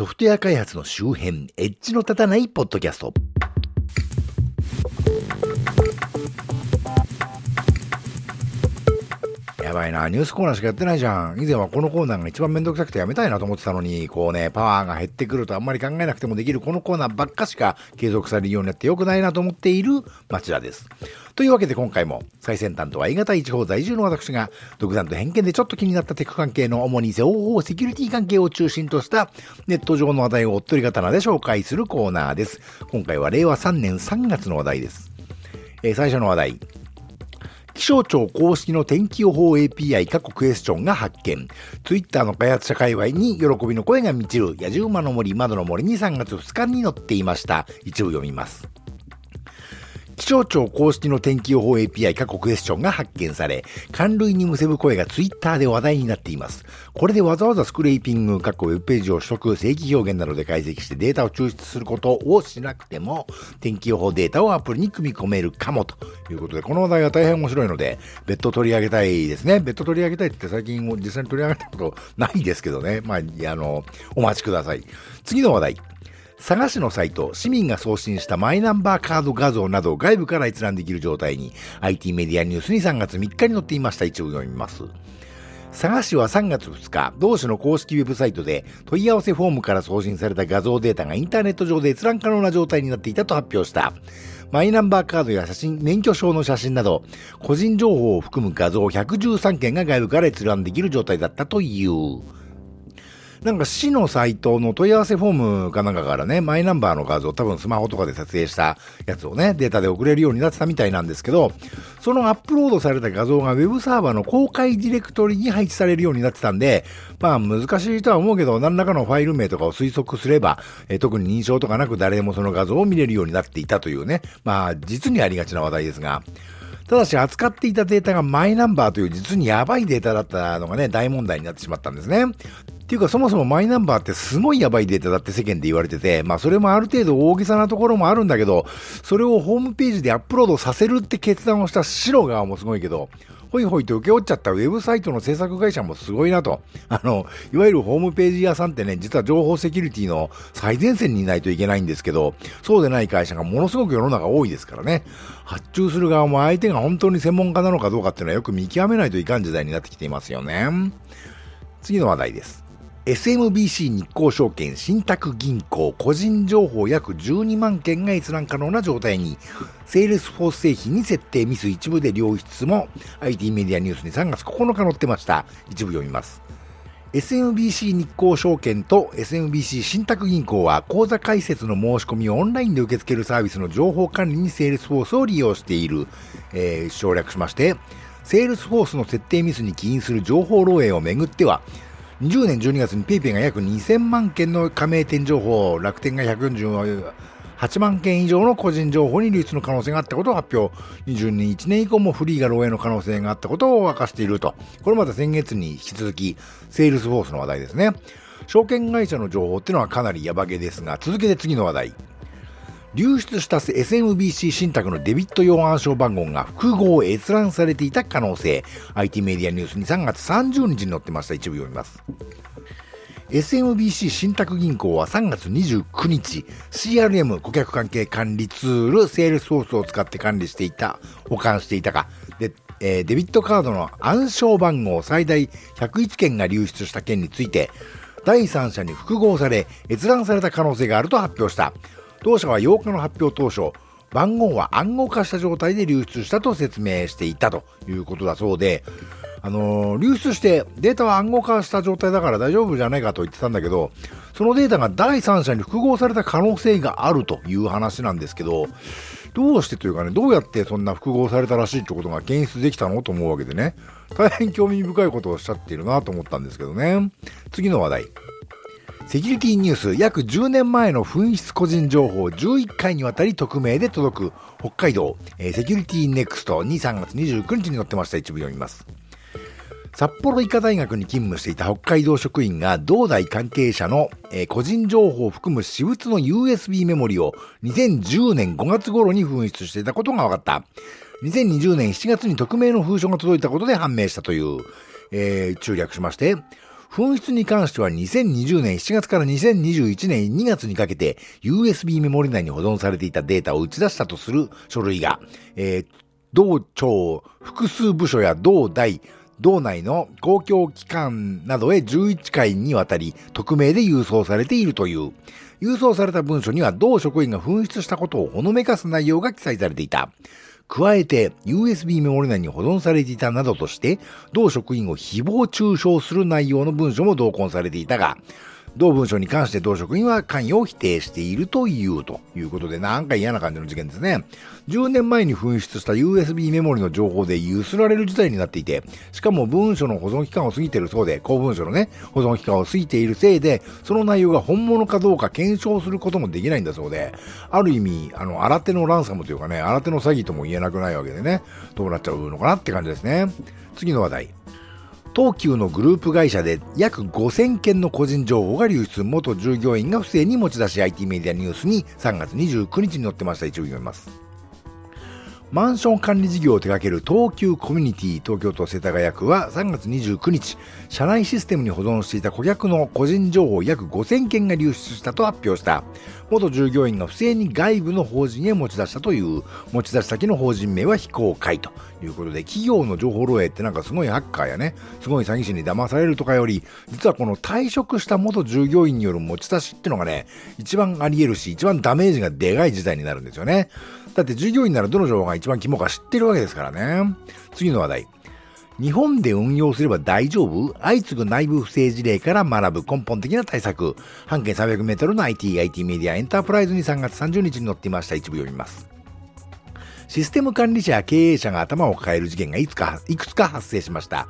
ソフトウェア開発の周辺、エッジの立たないポッドキャスト。やばいな、ニュースコーナーしかやってないじゃん。以前はこのコーナーが一番めんどくさくてやめたいなと思ってたのに、こうね、パワーが減ってくるとあんまり考えなくてもできるこのコーナーばっかしか継続されるようになってよくないなと思っている町田です。というわけで今回も最先端とは A 型地方在住の私が独断と偏見でちょっと気になったテック関係の主に情報セキュリティ関係を中心としたネット上の話題をおっとり刀で紹介するコーナーです。今回は令和3年3月の話題です。えー、最初の話題。気象庁公式の天気予報 API 過去クエスチョンが発見。ツイッターの開発者界隈に喜びの声が満ちる野獣馬の森窓の森に3月2日に載っていました。一部読みます。気象庁公式の天気予報 API 過去クエスチョンが発見され、関類にむせぶ声がツイッターで話題になっています。これでわざわざスクレーピング、過去ウェブページを取得、正規表現などで解析してデータを抽出することをしなくても、天気予報データをアプリに組み込めるかもということで、この話題は大変面白いので、別途取り上げたいですね。別途取り上げたいって最近実際に取り上げたことないですけどね。まあ、あの、お待ちください。次の話題。佐賀市のサイト、市民が送信したマイナンバーカード画像などを外部から閲覧できる状態に IT メディアニュースに3月3日に載っていました一部読みます。佐賀市は3月2日、同市の公式ウェブサイトで問い合わせフォームから送信された画像データがインターネット上で閲覧可能な状態になっていたと発表した。マイナンバーカードや写真、免許証の写真など、個人情報を含む画像113件が外部から閲覧できる状態だったという。なんか市のサイトの問い合わせフォームかなんかからね、マイナンバーの画像、多分スマホとかで撮影したやつをね、データで送れるようになってたみたいなんですけど、そのアップロードされた画像が Web サーバーの公開ディレクトリに配置されるようになってたんで、まあ難しいとは思うけど、何らかのファイル名とかを推測すれば、え特に認証とかなく誰でもその画像を見れるようになっていたというね、まあ実にありがちな話題ですが、ただし扱っていたデータがマイナンバーという実にやばいデータだったのがね、大問題になってしまったんですね。っていうかそもそもマイナンバーってすごいやばいデータだって世間で言われてて、まあそれもある程度大げさなところもあるんだけど、それをホームページでアップロードさせるって決断をした白側もすごいけど、ほいほいと受け負っちゃったウェブサイトの制作会社もすごいなと。あの、いわゆるホームページ屋さんってね、実は情報セキュリティの最前線にいないといけないんですけど、そうでない会社がものすごく世の中多いですからね。発注する側も相手が本当に専門家なのかどうかっていうのはよく見極めないといかん時代になってきていますよね。次の話題です。SMBC 日興証券信託銀行個人情報約12万件が閲覧可能な状態に、セールスフォース製品に設定ミス一部で漏えいも IT メディアニュースに3月9日載ってました。一部読みます。SMBC 日興証券と SMBC 信託銀行は口座開設の申し込みをオンラインで受け付けるサービスの情報管理にセールスフォースを利用している、えー、省略しまして、セールスフォースの設定ミスに起因する情報漏洩をめぐっては、20年12月に PayPay が約2000万件の加盟店情報、楽天が148万件以上の個人情報に流出の可能性があったことを発表。21年1月以降も freee が漏洩の可能性があったことを明かしていると。これまた先月に引き続き、セールスフォースの話題ですね。証券会社の情報っていうのはかなりヤバげですが、続けて次の話題。流出した SMBC 信託のデビット用暗証番号が復号閲覧されていた可能性。IT メディアニュースに3月30日に載ってました。一部読みます。SMBC 信託銀行は3月29日 CRM 顧客関係管理ツールセールスフォースを使って管理していた保管していたかで、えー、デビットカードの暗証番号最大101件が流出した件について第三者に復号され閲覧された可能性があると発表した。同社は8日の発表当初、番号は暗号化した状態で流出したと説明していたということだそうで、あのー、流出してデータは暗号化した状態だから大丈夫じゃないかと言ってたんだけど、そのデータが第三者に復号された可能性があるという話なんですけど、どうしてというかね、どうやってそんな復号されたらしいってことが検出できたのと思うわけでね、大変興味深いことをおっしゃっているなと思ったんですけどね。次の話題。セキュリティニュース約10年前の紛失個人情報11回にわたり匿名で届く北海道、えー、セキュリティネクストに3月29日に載ってました一部読みます。札幌医科大学に勤務していた北海道職員が同大関係者の、えー、個人情報を含む私物の USB メモリを2010年5月頃に紛失していたことが分かった。2020年7月に匿名の封書が届いたことで判明したという、えー、中略しまして、紛失に関しては2020年7月から2021年2月にかけて USB メモリ内に保存されていたデータを打ち出したとする書類が、えー、同庁複数部署や同大、道内の公共機関などへ11回にわたり匿名で郵送されているという。郵送された文書には同職員が紛失したことをほのめかす内容が記載されていた。加えて USB メモリ内に保存されていたなどとして、同職員を誹謗中傷する内容の文書も同梱されていたが、同文書に関して同職員は関与を否定しているというということで、なんか嫌な感じの事件ですね。10年前に紛失した USB メモリの情報でゆすられる事態になっていて、しかも文書の保存期間を過ぎているそうで、公文書のね、保存期間を過ぎているせいで、その内容が本物かどうか検証することもできないんだそうで、ある意味、あの、新手のランサムというかね、新手の詐欺とも言えなくないわけでね、どうなっちゃうのかなって感じですね。次の話題。東急のグループ会社で約5000件の個人情報が流出、元従業員が不正に持ち出し IT メディアニュースに3月29日に載ってました。一応読みます。マンション管理事業を手掛ける東急コミュニティ東京都世田谷区は3月29日、社内システムに保存していた顧客の個人情報約5000件が流出したと発表した。元従業員が不正に外部の法人へ持ち出したという、持ち出し先の法人名は非公開ということで、企業の情報漏洩ってなんかすごいハッカーやね、すごい詐欺師に騙されるとかより、実はこの退職した元従業員による持ち出しってのがね、一番あり得るし、一番ダメージがでかい事態になるんですよね。だって従業員ならどの情報が一番肝か知ってるわけですからね。次の話題。日本で運用すれば大丈夫？相次ぐ内部不正事例から学ぶ根本的な対策。半径300メートルの IT、IT メディアエンタープライズに3月30日に載っていました。一部読みます。システム管理者や経営者が頭を抱える事件がいつか、いくつか発生しました。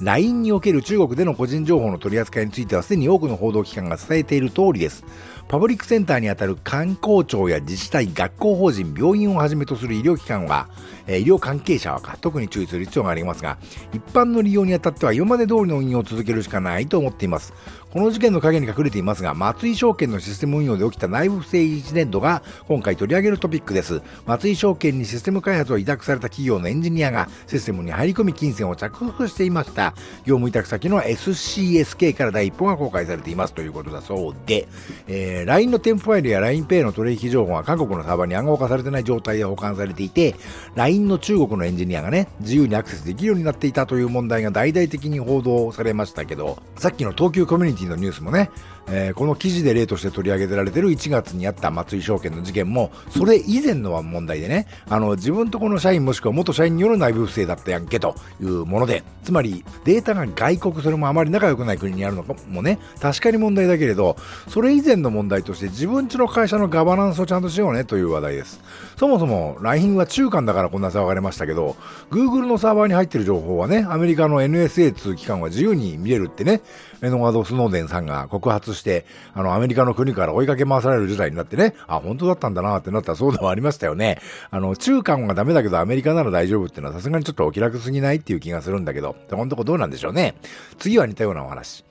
LINE における中国での個人情報の取り扱いについてはすでに多くの報道機関が伝えている通りです。パブリックセンターにあたる観光庁や自治体、学校法人、病院をはじめとする医療機関は、え医療関係者は特に注意する必要がありますが、一般の利用にあたっては今まで通りの運用を続けるしかないと思っています。この事件の陰に隠れていますが、松井証券のシステム運用で起きた内部不正インシデントが今回取り上げるトピックです。松井証券にシステム開発を委託された企業のエンジニアがシステムに入り込み金銭を着服していました。業務委託先の SCSK から第一報が公開されていますということだそうで、えー、LINE の添付ファイルや LINEPay の取引情報が韓国のサーバーに暗号化されてない状態で保管されていて、LINE の中国のエンジニアがね、自由にアクセスできるようになっていたという問題が大々的に報道されましたけど、さっきの東急コミュニティのニュースもね、えー、この記事で例として取り上げられてる1月にあった松井証券の事件も、それ以前の問題でね、あの、自分とこの社員もしくは元社員による内部不正だったやんけというもので、つまりデータが外国、それもあまり仲良くない国にあるのかもね、確かに問題だけれど、それ以前の問題として自分ちの会社のガバナンスをちゃんとしようねという話題です。そもそも LINE は中間だからこんな騒がれましたけど、Google のサーバーに入ってる情報はね、アメリカの NSA 通機関は自由に見れるってね、エノワード・スノーデンさんが告発して、あの、アメリカの国から追いかけ回される事態になってね、あ、本当だったんだなってなったらそうではありましたよね。あの、中間はダメだけどアメリカなら大丈夫っていうのはさすがにちょっとお気楽すぎないっていう気がするんだけど、このとこどうなんでしょうね。次は似たようなお話。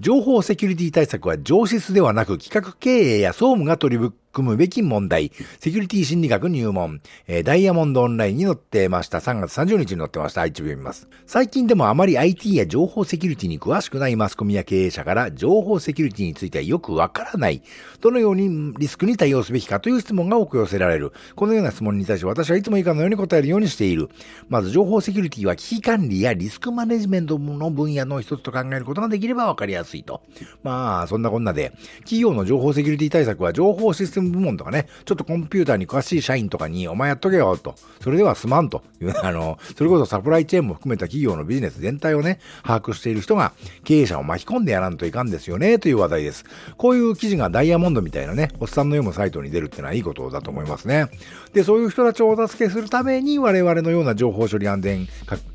情報セキュリティ対策は上質ではなく企画経営や総務が取り組むべき問題、セキュリティ心理学入門、えー、ダイヤモンドオンラインに載ってました。3月30日に載ってました。一部読みます。最近でもあまり IT や情報セキュリティに詳しくないマスコミや経営者から情報セキュリティについてはよくわからない。どのようにリスクに対応すべきかという質問が多く寄せられる。このような質問に対して私はいつも以下のように答えるようにしている。まず情報セキュリティは危機管理やリスクマネジメントの分野の一つと考えることができればわかりやすいと。まあ、そんなこんなで、企業の情報セキュリティ対策は情報システム部門とかね、ちょっとコンピューターに詳しい社員とかに、お前やっとけよ、と。それではすまんという、あの、それこそサプライチェーンも含めた企業のビジネス全体をね、把握している人が経営者を巻き込んでやらんといかんですよね、という話題です。こういう記事がダイヤモンドみたいなね、おっさんの読むサイトに出るってのはいいことだと思いますね。で、そういう人たちをお助けするために、我々のような情報処理安全、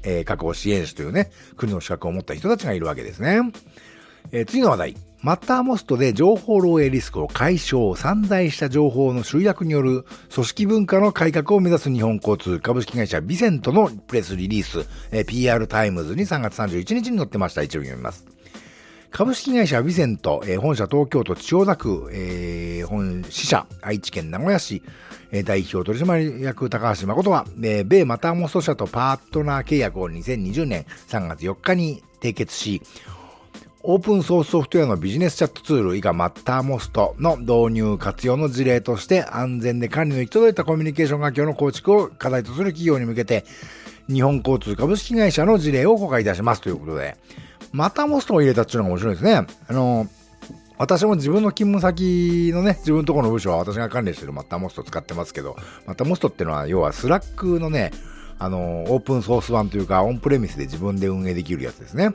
えー、確保支援士というね、国の資格を持った人たちがいるわけですね。えー、次の話題。マッターモストで情報漏洩リスクを解消、散在した情報の集約による組織文化の改革を目指す日本交通株式会社ビセントのプレスリリース、PR タイムズに3月31日に載ってました。一部読みます。株式会社ビセント、えー、本社東京都千代田区、えー、本支社。愛知県名古屋市、代表取締役高橋誠は、米マターモスト社とパートナー契約を2020年3月4日に締結し、オープンソースソフトウェアのビジネスチャットツール以下マッターモストの導入活用の事例として安全で管理の行き届いたコミュニケーション環境の構築を課題とする企業に向けて日本交通株式会社の事例を公開いたしますということで、マターモストを入れたっていうのが面白いですね。あの、私も自分の勤務先のね、自分のところの部署は私が管理してるマッターモストを使ってますけど、マッターモストっていうのは、要はスラックのね、あの、オープンソース版というか、オンプレミスで自分で運営できるやつですね。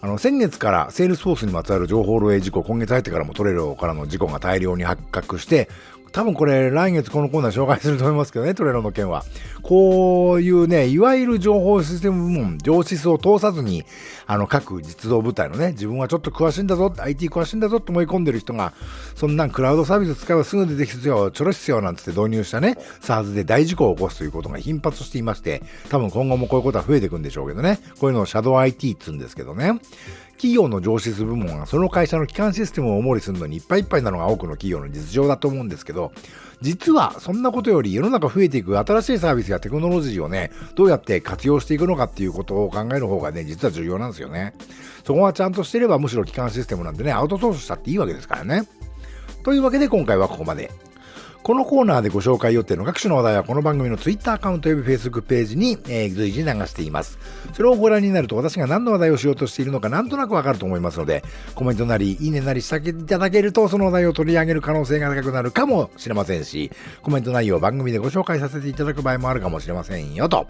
あの、先月からセールスフォースにまつわる情報漏洩事故、今月入ってからもトレロからの事故が大量に発覚して、多分これ来月このコーナー紹介すると思いますけどね、トレロの件は。こういうね、いわゆる情報システム部門、情シスを通さずに、あの、各実動部隊のね、自分はちょっと詳しいんだぞ、IT 詳しいんだぞと思い込んでる人が、そんなんクラウドサービス使えばすぐ出てきてよ、ちょろ必要なんつって導入したね、SARS で大事故を起こすということが頻発していまして、多分今後もこういうことは増えていくんでしょうけどね。こういうのをシャドウ IT っつうんですけどね。企業の上質部門がその会社の基幹システムを重りするのにいっぱいいっぱいなのが多くの企業の実情だと思うんですけど、実はそんなことより世の中増えていく新しいサービスやテクノロジーをね、どうやって活用していくのかっていうことを考える方がね、実は重要なんですよね。そこはちゃんとしてればむしろ基幹システムなんでね、アウトソースしたっていいわけですからね。というわけで今回はここまで。このコーナーでご紹介予定の各種の話題はこの番組の Twitter アカウント及び Facebook ページに、えー、随時流しています。それをご覧になると私が何の話題をしようとしているのかなんとなくわかると思いますので、コメントなり、いいねなりしていただけるとその話題を取り上げる可能性が高くなるかもしれませんし、コメント内容を番組でご紹介させていただく場合もあるかもしれませんよと。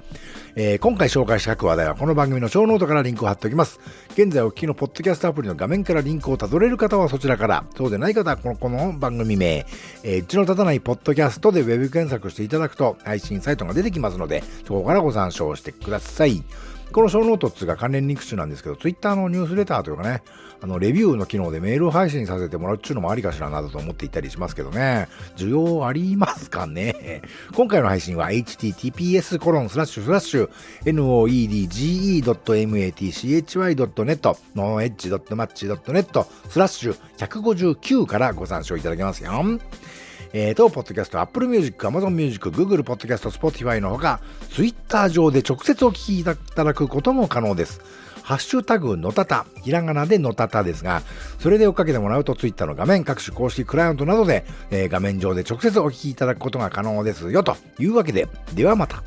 えー、今回紹介した各話題はこの番組のショーノートからリンクを貼っておきます。現在お聞きのポッドキャストアプリの画面からリンクをたどれる方はそちらから、そうでない方はこのこの番組名、えー、うちの立たないポッドキャストでウェブ検索していただくと配信サイトが出てきますので、そこからご参照してください。このショーノートっつうか関連リンク集なんですけど、ツイッターのニュースレターというかね、あの、 Revue の機能でメール配信させてもらうっちゅうのもありかしらなどと思っていたりしますけどね。需要ありますかね？今回の配信は https コロンスラッシュスラッシュ noedge.matchy.net ノーエッジ .match.net スラッシュ159からご参照いただけますよ。えー、と、ポッドキャスト、Apple Music、Amazon Music、Google Podcast、Spotify のほか、Twitter 上で直接お聞きいただくことも可能です。ハッシュタグのたた、ひらがなでのたたですが、それで追っかけてもらうと Twitter の画面、各種公式クライアントなどで、えー、画面上で直接お聞きいただくことが可能ですよ、というわけで、ではまた。